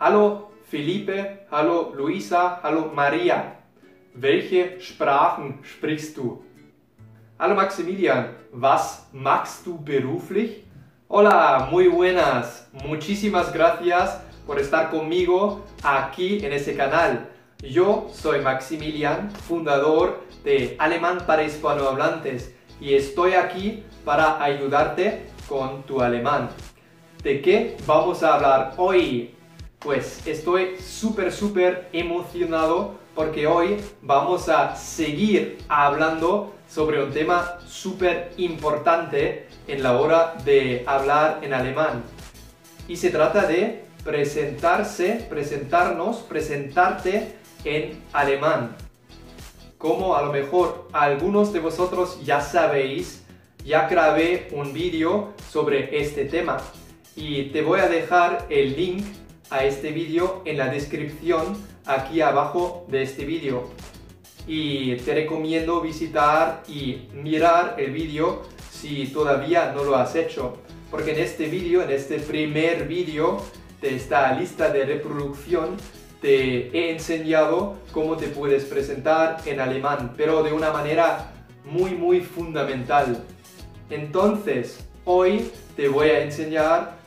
Hallo Felipe, hallo Luisa, hallo Maria. Welche Sprachen sprichst du? Hallo Maximilian, was machst du beruflich? Hola, muy buenas. Muchísimas gracias por estar conmigo aquí en ese canal. Yo soy Maximilian, fundador de Alemán para Hispanohablantes y estoy aquí para ayudarte con tu alemán. ¿De qué vamos a hablar hoy? Pues estoy súper, súper emocionado porque hoy vamos a seguir hablando sobre un tema súper importante en la hora de hablar en alemán. Y se trata de presentarse, presentarnos, presentarte en alemán. Como a lo mejor algunos de vosotros ya sabéis, ya grabé un vídeo sobre este tema y te voy a dejar el link a este vídeo en la descripción aquí abajo de este vídeo. Y te recomiendo visitar y mirar el vídeo si todavía no lo has hecho. Porque en este vídeo, en este primer vídeo de esta lista de reproducción, te he enseñado cómo te puedes presentar en alemán, pero de una manera muy muy fundamental. Entonces, hoy te voy a enseñar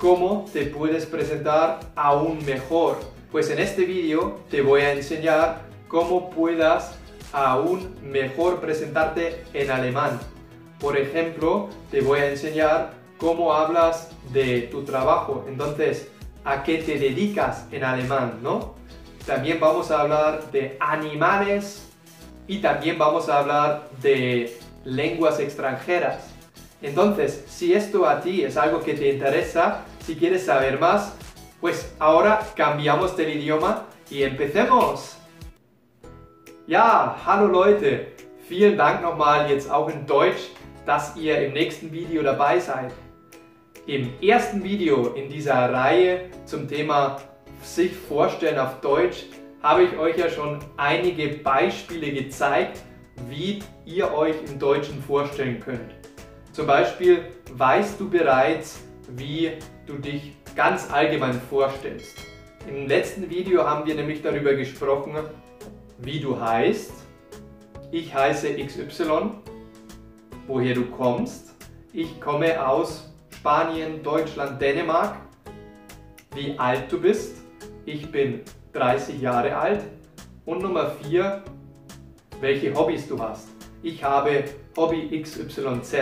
cómo te puedes presentar aún mejor. Pues en este vídeo te voy a enseñar cómo puedas aún mejor presentarte en alemán. Por ejemplo, te voy a enseñar cómo hablas de tu trabajo. Entonces, ¿a qué te dedicas en alemán, no? También vamos a hablar de animales y también vamos a hablar de lenguas extranjeras. Entonces, si esto a ti es algo que te interesa, si quieres saber más, pues ahora cambiamos del idioma y empecemos. Ja, hallo Leute, vielen Dank nochmal jetzt auch in Deutsch, dass ihr im nächsten Video dabei seid. Im ersten Video in dieser Reihe zum Thema sich vorstellen auf Deutsch habe ich euch ja schon einige Beispiele gezeigt, wie ihr euch im Deutschen vorstellen könnt. Zum Beispiel weißt du bereits, wie du dich ganz allgemein vorstellst. Im letzten Video haben wir nämlich darüber gesprochen, wie du heißt. Ich heiße XY, woher du kommst. Ich komme aus Spanien, Deutschland, Dänemark. Wie alt du bist. Ich bin 30 Jahre alt. Und Nummer 4, welche Hobbys du hast. Ich habe Hobby XYZ.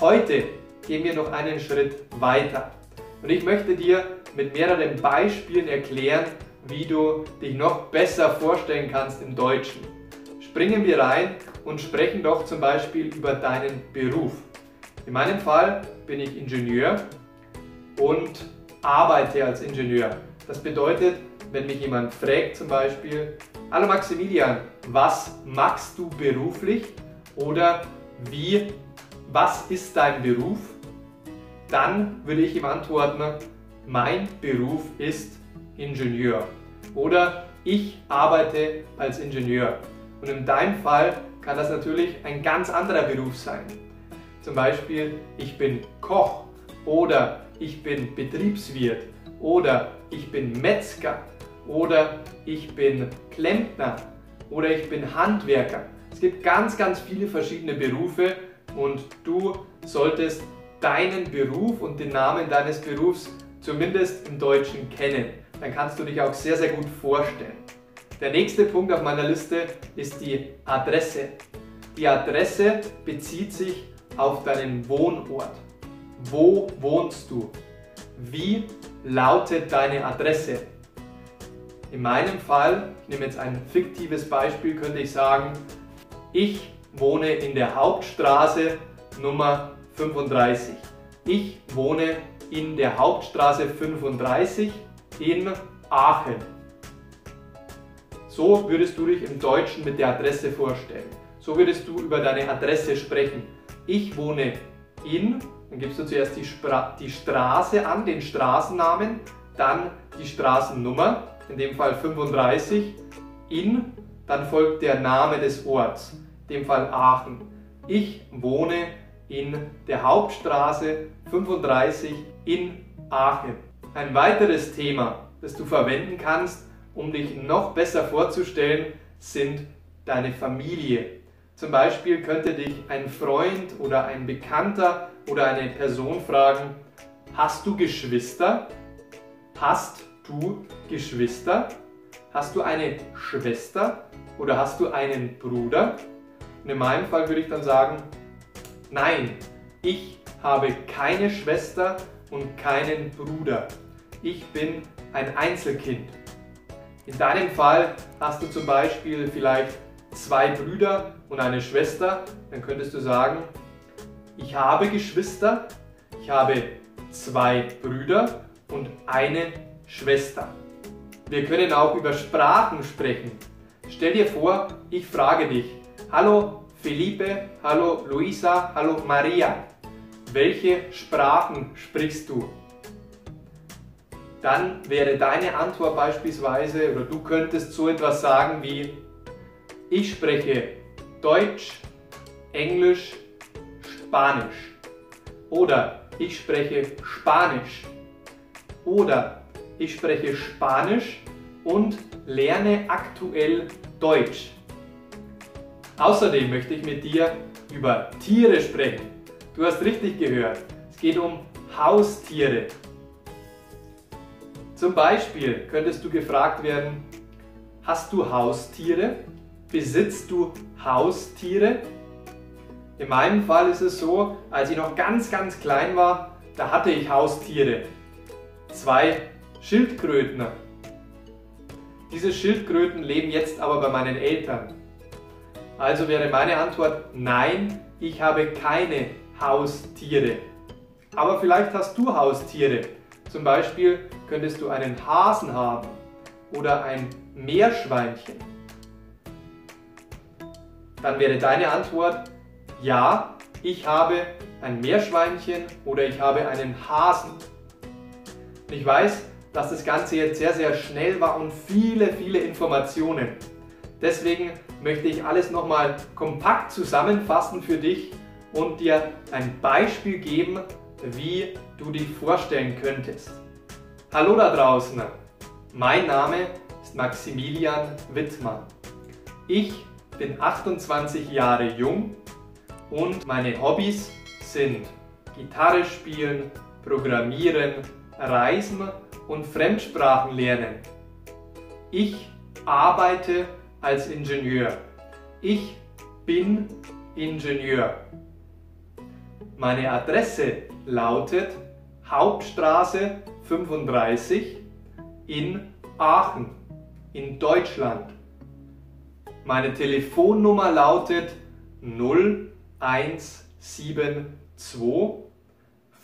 Heute gehen wir noch einen Schritt weiter. Und ich möchte dir mit mehreren Beispielen erklären, wie du dich noch besser vorstellen kannst im Deutschen. Springen wir rein und sprechen doch zum Beispiel über deinen Beruf. In meinem Fall bin ich Ingenieur und arbeite als Ingenieur. Das bedeutet, wenn mich jemand fragt zum Beispiel, Hallo Maximilian, was machst du beruflich? Oder wie was ist dein Beruf? Dann würde ich ihm antworten, mein Beruf ist Ingenieur oder ich arbeite als Ingenieur. Und in deinem Fall kann das natürlich ein ganz anderer Beruf sein. Zum Beispiel, ich bin Koch oder ich bin Betriebswirt oder ich bin Metzger oder ich bin Klempner oder ich bin Handwerker. Es gibt ganz, ganz viele verschiedene Berufe und du solltest deinen Beruf und den Namen deines Berufs zumindest im Deutschen kennen. Dann kannst du dich auch sehr, sehr gut vorstellen. Der nächste Punkt auf meiner Liste ist die Adresse. Die Adresse bezieht sich auf deinen Wohnort. Wo wohnst du? Wie lautet deine Adresse? In meinem Fall, ich nehme jetzt ein fiktives Beispiel, könnte ich sagen, ich wohne in der Hauptstraße Nummer 35. Ich wohne in der Hauptstraße 35 in Aachen. So würdest du dich im Deutschen mit der Adresse vorstellen. So würdest du über deine Adresse sprechen. Ich wohne in, dann gibst du zuerst die, Spra die Straße an, den Straßennamen, dann die Straßennummer, in dem Fall 35, in, dann folgt der Name des Orts dem Fall Aachen. Ich wohne in der Hauptstraße 35 in Aachen. Ein weiteres Thema, das du verwenden kannst, um dich noch besser vorzustellen, sind deine Familie. Zum Beispiel könnte dich ein Freund oder ein Bekannter oder eine Person fragen, hast du Geschwister? Hast du Geschwister? Hast du eine Schwester oder hast du einen Bruder? Und in meinem Fall würde ich dann sagen, nein, ich habe keine Schwester und keinen Bruder. Ich bin ein Einzelkind. In deinem Fall hast du zum Beispiel vielleicht zwei Brüder und eine Schwester. Dann könntest du sagen, ich habe Geschwister, ich habe zwei Brüder und eine Schwester. Wir können auch über Sprachen sprechen. Stell dir vor, ich frage dich, hallo Felipe, hallo Luisa, hallo Maria, welche Sprachen sprichst du? Dann wäre deine Antwort beispielsweise, oder du könntest so etwas sagen wie, ich spreche Deutsch, Englisch, Spanisch. Oder ich spreche Spanisch. Oder ich spreche Spanisch und lerne aktuell Deutsch. Außerdem möchte ich mit dir über Tiere sprechen. Du hast richtig gehört. Es geht um Haustiere. Zum Beispiel könntest du gefragt werden, hast du Haustiere? Besitzt du Haustiere? In meinem Fall ist es so, als ich noch ganz, ganz klein war, da hatte ich Haustiere. Zwei Schildkröten. Diese Schildkröten leben jetzt aber bei meinen Eltern. Also wäre meine Antwort nein, ich habe keine Haustiere. Aber vielleicht hast du Haustiere. Zum Beispiel könntest du einen Hasen haben oder ein Meerschweinchen. Dann wäre deine Antwort ja, ich habe ein Meerschweinchen oder ich habe einen Hasen. Ich weiß, dass das Ganze jetzt sehr, sehr schnell war und viele, viele Informationen. Deswegen möchte ich alles nochmal kompakt zusammenfassen für dich und dir ein Beispiel geben, wie du dich vorstellen könntest. Hallo da draußen, mein Name ist Maximilian Wittmann. Ich bin 28 Jahre jung und meine Hobbys sind Gitarre spielen, Programmieren, Reisen und Fremdsprachen lernen. Ich arbeite als Ingenieur. Ich bin Ingenieur. Meine Adresse lautet Hauptstraße 35 in Aachen in Deutschland. Meine Telefonnummer lautet 0172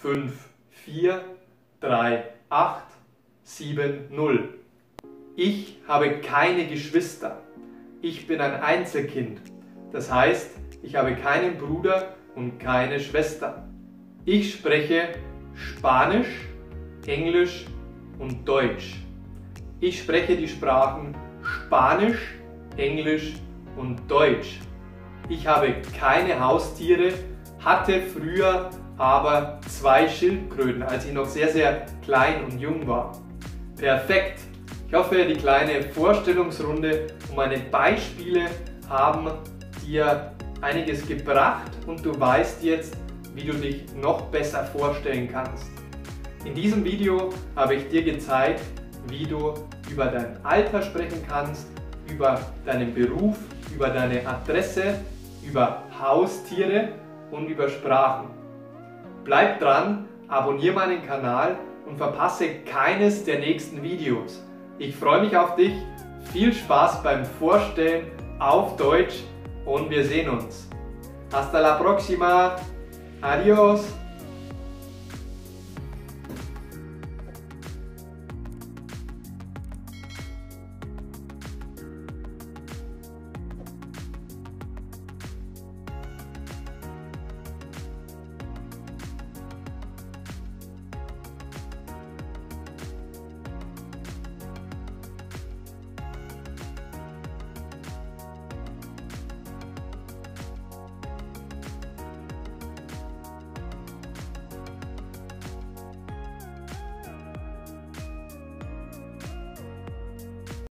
543870. Ich habe keine Geschwister. Ich bin ein Einzelkind. Das heißt, ich habe keinen Bruder und keine Schwester. Ich spreche Spanisch, Englisch und Deutsch. Ich spreche die Sprachen Spanisch, Englisch und Deutsch. Ich habe keine Haustiere, hatte früher aber zwei Schildkröten, als ich noch sehr, sehr klein und jung war. Perfekt! Ich hoffe, die kleine Vorstellungsrunde und meine Beispiele haben dir einiges gebracht und du weißt jetzt, wie du dich noch besser vorstellen kannst. In diesem Video habe ich dir gezeigt, wie du über dein Alter sprechen kannst, über deinen Beruf, über deine Adresse, über Haustiere und über Sprachen. Bleib dran, abonniere meinen Kanal und verpasse keines der nächsten Videos. Ich freue mich auf dich, viel Spaß beim Vorstellen auf Deutsch und wir sehen uns. Hasta la próxima. Adiós.